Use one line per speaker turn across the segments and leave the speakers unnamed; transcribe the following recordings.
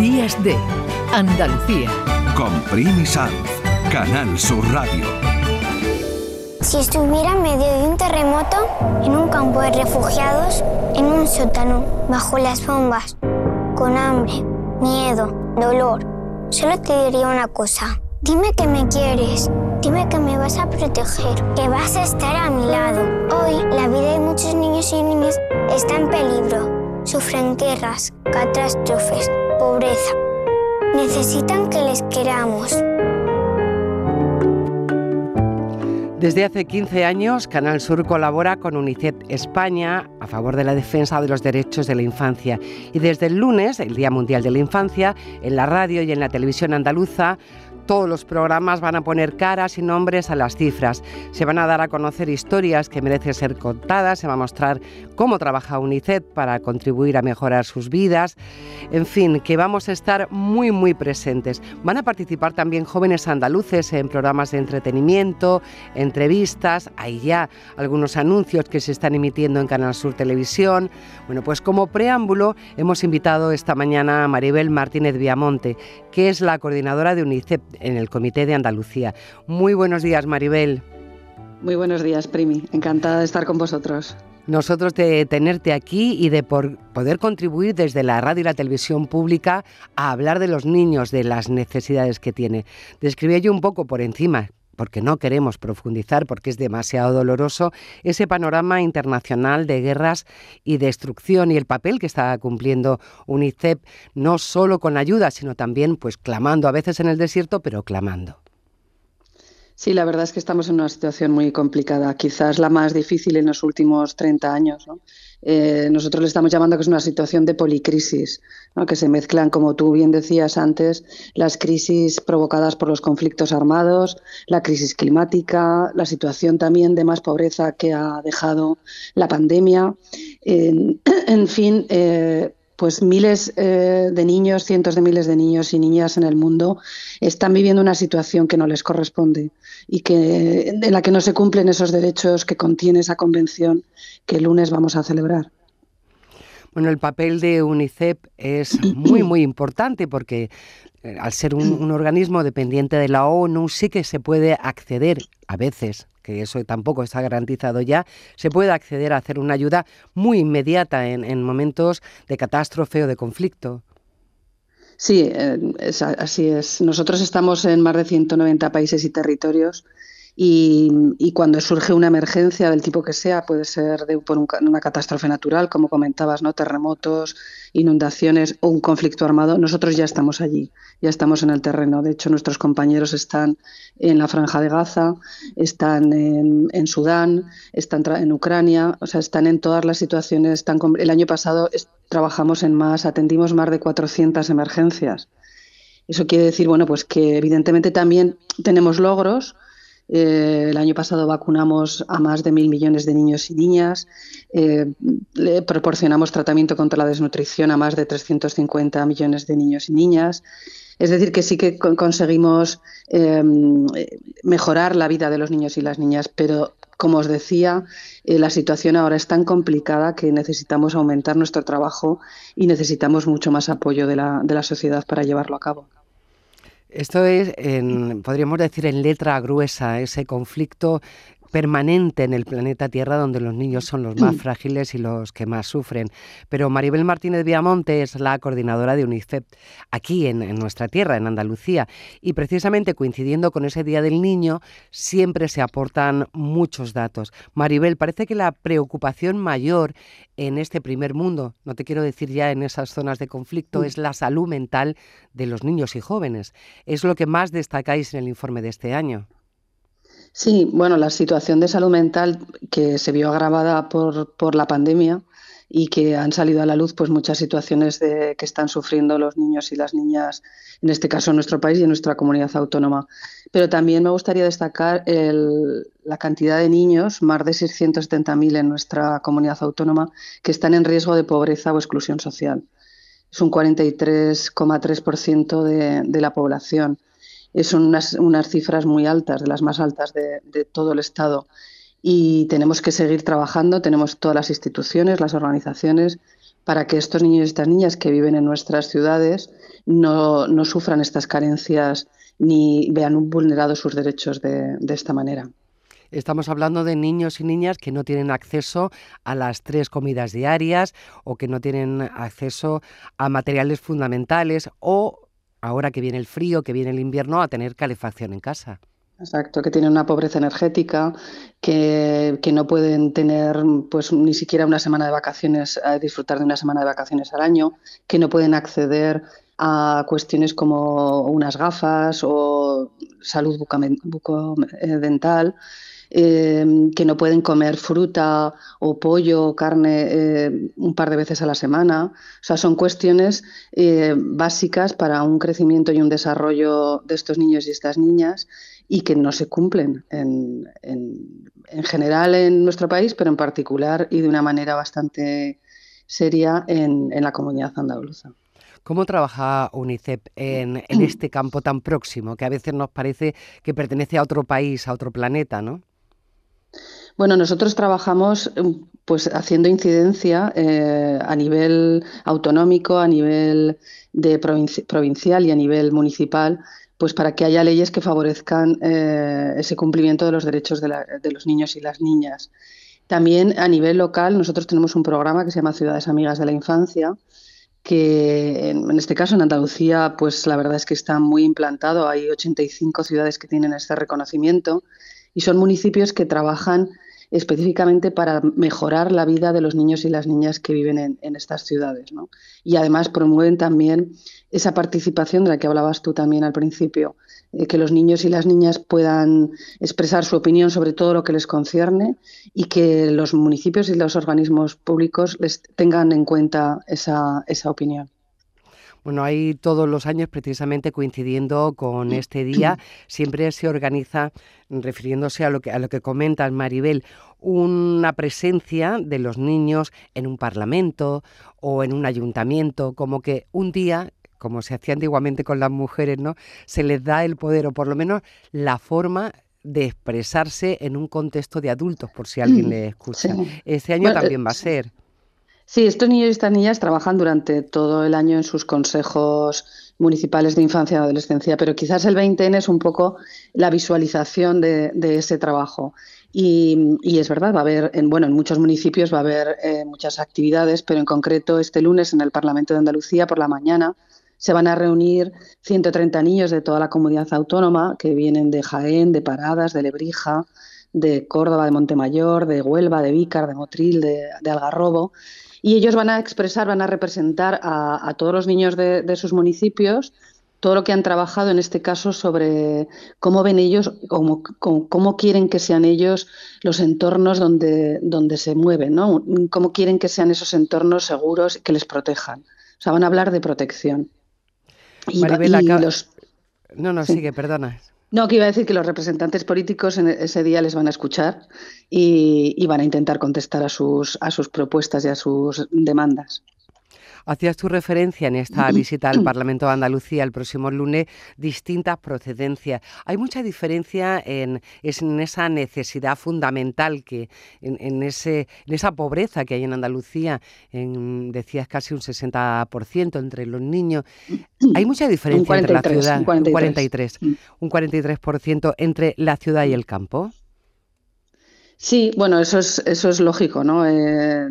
Días de Andalucía.
Con Primi Sanz, Canal Sur Radio.
Si estuviera en medio de un terremoto, en un campo de refugiados, en un sótano, bajo las bombas, con hambre, miedo, dolor, solo te diría una cosa. Dime que me quieres, dime que me vas a proteger, que vas a estar a mi lado. Hoy la vida de muchos niños y niñas está en peligro. Sufren guerras, catástrofes, pobreza. Necesitan que les queramos.
Desde hace 15 años, Canal Sur colabora con UNICEF España a favor de la defensa de los derechos de la infancia. Y desde el lunes, el Día Mundial de la Infancia, en la radio y en la televisión andaluza, todos los programas van a poner caras y nombres a las cifras. Se van a dar a conocer historias que merecen ser contadas, se va a mostrar cómo trabaja UNICEF para contribuir a mejorar sus vidas. En fin, que vamos a estar muy, muy presentes. Van a participar también jóvenes andaluces en programas de entretenimiento, entrevistas. Hay ya algunos anuncios que se están emitiendo en Canal Sur Televisión. Bueno, pues como preámbulo hemos invitado esta mañana a Maribel Martínez Viamonte, que es la coordinadora de UNICEF en el Comité de Andalucía. Muy buenos días, Maribel.
Muy buenos días, Primi. Encantada de estar con vosotros.
Nosotros de tenerte aquí y de poder contribuir desde la radio y la televisión pública a hablar de los niños, de las necesidades que tiene. Describí yo un poco por encima, porque no queremos profundizar, porque es demasiado doloroso, ese panorama internacional de guerras y destrucción y el papel que está cumpliendo UNICEF, no solo con ayuda, sino también pues clamando, a veces en el desierto, pero clamando.
Sí, la verdad es que estamos en una situación muy complicada, quizás la más difícil en los últimos 30 años. Eh, nosotros le estamos llamando que es una situación de policrisis, que se mezclan, como tú bien decías antes, las crisis provocadas por los conflictos armados, la crisis climática, la situación también de más pobreza que ha dejado la pandemia. en fin, eh, pues miles eh, de niños, cientos de miles de niños y niñas en el mundo están viviendo una situación que no les corresponde y que en la que no se cumplen esos derechos que contiene esa convención que el lunes vamos a celebrar.
Bueno, el papel de UNICEF es muy, muy importante porque eh, al ser un, organismo dependiente de la ONU sí que se puede acceder a veces que eso tampoco está garantizado ya, se puede acceder a hacer una ayuda muy inmediata en, momentos de catástrofe o de conflicto.
Sí, eh, así es. Nosotros estamos en más de 190 países y territorios y, cuando surge una emergencia del tipo que sea, puede ser de, por una catástrofe natural, como comentabas, ¿no? terremotos, inundaciones o un conflicto armado, nosotros ya estamos allí, ya estamos en el terreno. De hecho, nuestros compañeros están en la franja de Gaza, están en, Sudán, están en Ucrania, o sea, están en todas las situaciones. El año pasado trabajamos en más, atendimos más de 400 emergencias. Eso quiere decir, bueno, pues que evidentemente también tenemos logros, eh, el año pasado vacunamos a más de mil millones de niños y niñas. Eh, le proporcionamos tratamiento contra la desnutrición a más de 350 millones de niños y niñas. Es decir, que sí que conseguimos em, mejorar la vida de los niños y las niñas, pero como os decía, eh, la situación ahora es tan complicada que necesitamos aumentar nuestro trabajo y necesitamos mucho más apoyo de la sociedad para llevarlo a cabo.
Esto es, podríamos decir, en letra gruesa, ese conflicto permanente en el planeta Tierra donde los niños son los más frágiles y los que más sufren. Pero Maribel Martínez Viamonte es la coordinadora de UNICEF aquí en, nuestra tierra, en Andalucía, y precisamente coincidiendo con ese Día del Niño siempre se aportan muchos datos. Maribel, parece que la preocupación mayor en este primer mundo, no te quiero decir ya en esas zonas de conflicto, mm. es la salud mental de los niños y jóvenes. Es lo que más destacáis en el informe de este año.
Sí, bueno, la situación de salud mental que se vio agravada por, por la pandemia y que han salido a la luz pues muchas situaciones de, que están sufriendo los niños y las niñas, en este caso en nuestro país y en nuestra comunidad autónoma. Pero también me gustaría destacar la cantidad de niños, más de 670.000 en nuestra comunidad autónoma, que están en riesgo de pobreza o exclusión social. Es un 43,3% de, de la población son unas, unas cifras muy altas, de las más altas de, todo el Estado. Y tenemos que seguir trabajando, tenemos todas las instituciones, las organizaciones, para que estos niños y estas niñas que viven en nuestras ciudades no, no sufran estas carencias ni vean vulnerados sus derechos de, de esta manera.
Estamos hablando de niños y niñas que no tienen acceso a las tres comidas diarias o que no tienen acceso a materiales fundamentales o, ahora que viene el frío, que viene el invierno, a tener calefacción en casa.
Exacto, que tienen una pobreza energética, que, no pueden tener pues ni siquiera una semana de vacaciones, a disfrutar de una semana de vacaciones al año, que no pueden acceder a cuestiones como unas gafas o salud bucodental, eh, que no pueden comer fruta o pollo o carne eh, un par de veces a la semana. O sea, son cuestiones eh, básicas para un crecimiento y un desarrollo de estos niños y estas niñas y que no se cumplen en, en general en nuestro país, pero en particular y de una manera bastante seria en, en la comunidad andaluza.
¿Cómo trabaja UNICEF en, en, este campo tan próximo, que a veces nos parece que pertenece a otro país, a otro planeta, ¿no?
Bueno, nosotros trabajamos pues haciendo incidencia eh, a nivel autonómico, a nivel de provincial y a nivel municipal, pues para que haya leyes que favorezcan eh, ese cumplimiento de los derechos de, la, de los niños y las niñas. También a nivel local nosotros tenemos un programa que se llama Ciudades Amigas de la Infancia, que en, este caso en Andalucía, pues la verdad es que está muy implantado. Hay 85 ciudades que tienen este reconocimiento y son municipios que trabajan específicamente para mejorar la vida de los niños y las niñas que viven en, estas ciudades. ¿no? Y además promueven también esa participación de la que hablabas tú también al principio, eh, que los niños y las niñas puedan expresar su opinión sobre todo lo que les concierne y que los municipios y los organismos públicos les tengan en cuenta esa, esa opinión.
Bueno, hay todos los años, precisamente coincidiendo con este día, siempre se organiza, refiriéndose a lo que, a lo que comentas, Maribel, una presencia de los niños en un parlamento o en un ayuntamiento, como que un día como se hacía antiguamente con las mujeres, ¿no? Se les da el poder o por lo menos la forma de expresarse en un contexto de adultos, por si alguien le escucha. Este año también va a ser.
Sí, estos niños y estas niñas trabajan durante todo el año en sus consejos municipales de infancia y adolescencia, pero quizás el 20N es un poco la visualización de, ese trabajo. Y, es verdad, va a haber, en, bueno, en muchos municipios va a haber eh, muchas actividades, pero en concreto este lunes en el Parlamento de Andalucía por la mañana se van a reunir 130 niños de toda la comunidad autónoma que vienen de Jaén, de Paradas, de Lebrija, de Córdoba, de Montemayor, de Huelva, de Vícar, de Motril, de Algarrobo y ellos van a expresar, van a representar a, todos los niños de, sus municipios todo lo que han trabajado en este caso sobre cómo ven ellos, cómo, cómo, quieren que sean ellos los entornos donde, donde se mueven, ¿no? cómo quieren que sean esos entornos seguros que les protejan. O sea, van a hablar de protección.
Y, los... No, no, sigue, perdona.
No, que iba a decir que los representantes políticos en ese día les van a escuchar y, van a intentar contestar a sus, a sus propuestas y a sus demandas.
Hacías tu referencia en esta visita al Parlamento de Andalucía el próximo lunes, distintas procedencias. Hay mucha diferencia en, esa necesidad fundamental que en, ese, en esa pobreza que hay en Andalucía, en, decías casi un 60% entre los niños. Hay mucha diferencia entre la ciudad, un 43, un 43%, entre la ciudad y el campo.
Sí, bueno, eso es, eso es lógico, ¿no? Eh,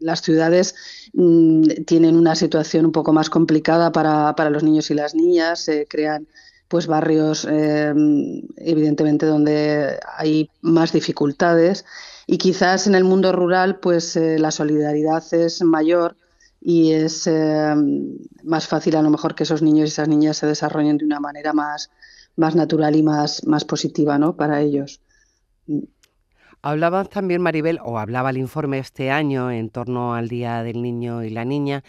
las ciudades mm, tienen una situación un poco más complicada para, para los niños y las niñas, se crean pues barrios em, evidentemente donde hay más dificultades y quizás en el mundo rural pues eh, la solidaridad es mayor y es em, más fácil a lo mejor que esos niños y esas niñas se desarrollen de una manera más, más natural y más, más positiva ¿no? para ellos.
Hablabas también, Maribel, o hablaba el informe este año en torno al Día del Niño y la Niña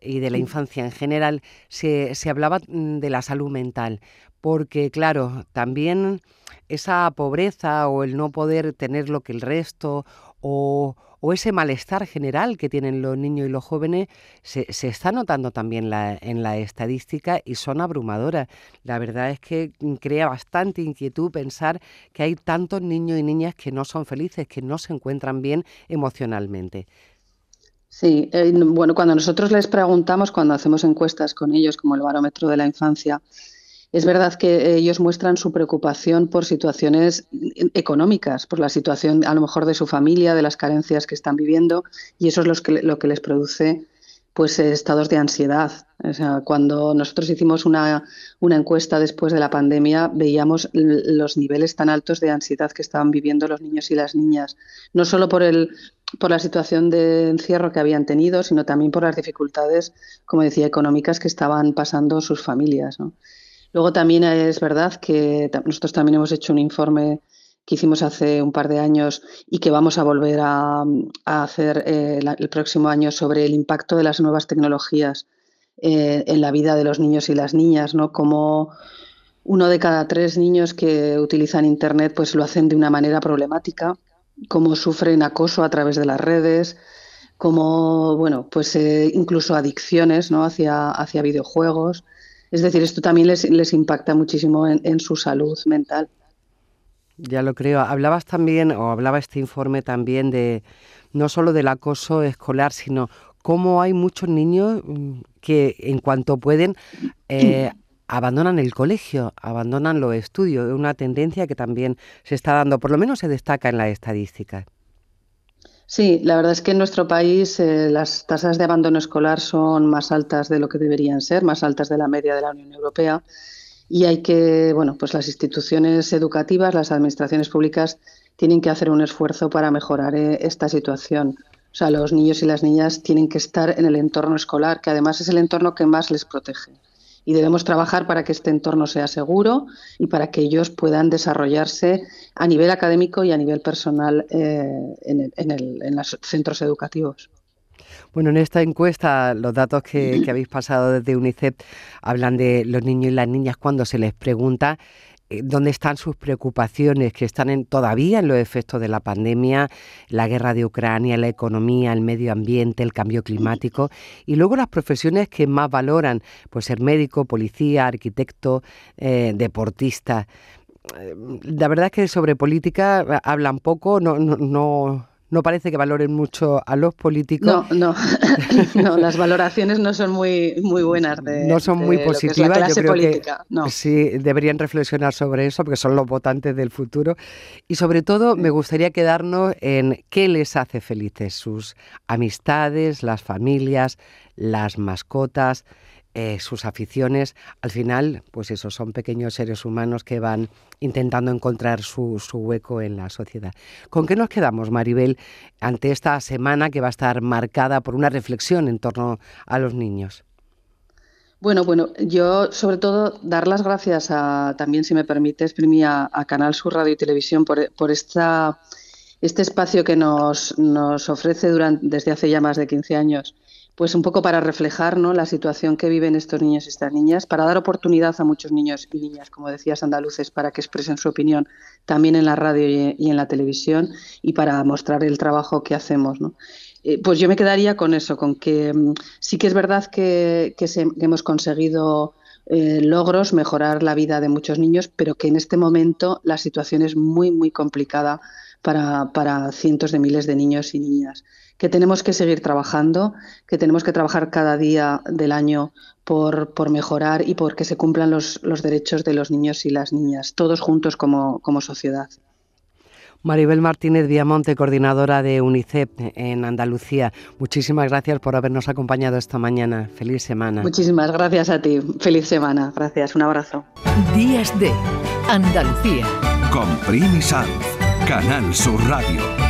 y de la infancia en general, se, se hablaba mm, de la salud mental, porque claro, también esa pobreza o el no poder tener lo que el resto o, ese malestar general que tienen los niños y los jóvenes se, se está notando también en la estadística y son abrumadoras. La verdad es que crea bastante inquietud pensar que hay tantos niños y niñas que no son felices, que no se encuentran bien emocionalmente.
Sí, eh, bueno, cuando nosotros les preguntamos, cuando hacemos encuestas con ellos, como el barómetro de la infancia, es verdad que ellos muestran su preocupación por situaciones económicas, por la situación a lo mejor de su familia, de las carencias que están viviendo, y eso es lo que, les produce pues estados de ansiedad. O sea, cuando nosotros hicimos una, una, encuesta después de la pandemia, veíamos los niveles tan altos de ansiedad que estaban viviendo los niños y las niñas, no solo por el por la situación de encierro que habían tenido, sino también por las dificultades, como decía, económicas que estaban pasando sus familias. Luego también es verdad que nosotros también hemos hecho un informe que hicimos hace un par de años y que vamos a volver a, hacer eh, el próximo año sobre el impacto de las nuevas tecnologías eh, en la vida de los niños y las niñas, ¿no? Como uno de cada tres niños que utilizan Internet pues lo hacen de una manera problemática, como sufren acoso a través de las redes, como, bueno, pues eh, incluso adicciones ¿no? hacia, hacia videojuegos. Es decir, esto también les, les impacta muchísimo en su salud mental.
Ya lo creo. Hablabas también, o hablaba este informe también de no solo del acoso escolar, sino cómo hay muchos niños mm, que en cuanto pueden eh, abandonan el colegio, abandonan los estudios. Es una tendencia que también se está dando, por lo menos se destaca en la estadística.
Sí, la verdad es que en nuestro país eh, las tasas de abandono escolar son más altas de lo que deberían ser, más altas de la media de la Unión Europea y hay que, bueno, pues las instituciones educativas, las administraciones públicas tienen que hacer un esfuerzo para mejorar eh, esta situación. O sea, los niños y las niñas tienen que estar en el entorno escolar, que además es el entorno que más les protege. Y debemos trabajar para que este entorno sea seguro y para que ellos puedan desarrollarse a nivel académico y a nivel personal eh, en los centros educativos.
Bueno, en esta encuesta, los datos que, habéis pasado desde UNICEF hablan de los niños y las niñas cuando se les pregunta dónde están sus preocupaciones, que están en, todavía en los efectos de la pandemia, la guerra de Ucrania, la economía, el medio ambiente, el cambio climático, y luego las profesiones que más valoran, pues ser médico, policía, arquitecto, eh, deportista. Eh, la verdad es que sobre política hablan poco, no, no, no no parece que valoren mucho a los políticos.
No, no, las valoraciones no son muy, muy buenas.
no son muy positivas. Yo creo que sí deberían reflexionar sobre eso porque son los votantes del futuro. Y sobre todo me gustaría quedarnos en qué les hace felices sus amistades, las familias, las mascotas. Eh, sus aficiones, al final, pues esos son pequeños seres humanos que van intentando encontrar su, hueco en la sociedad. ¿Con qué nos quedamos, Maribel, ante esta semana que va a estar marcada por una reflexión en torno a los niños?
Bueno, bueno, yo sobre todo dar las gracias a, también, si me permites, Primi, a, Canal Sur Radio y Televisión por, por esta, este espacio que nos, nos ofrece durante, desde hace ya más de 15 años pues un poco para reflejar ¿no? la situación que viven estos niños y estas niñas, para dar oportunidad a muchos niños y niñas, como decías, andaluces, para que expresen su opinión también en la radio y en la televisión y para mostrar el trabajo que hacemos. ¿no? Eh, pues yo me quedaría con eso, con que mm, sí que es verdad que, hemos conseguido eh, logros, mejorar la vida de muchos niños, pero que en este momento la situación es muy, muy complicada para, para cientos de miles de niños y niñas que tenemos que seguir trabajando, que tenemos que trabajar cada día del año por, por mejorar y por que se cumplan los, los, derechos de los niños y las niñas, todos juntos como, como sociedad.
Maribel Martínez Viamonte, coordinadora de UNICEF en Andalucía. Muchísimas gracias por habernos acompañado esta mañana. Feliz semana.
Muchísimas gracias a ti. Feliz semana. Gracias. Un abrazo.
Días de Andalucía.
Con Primi Canal Sur Radio.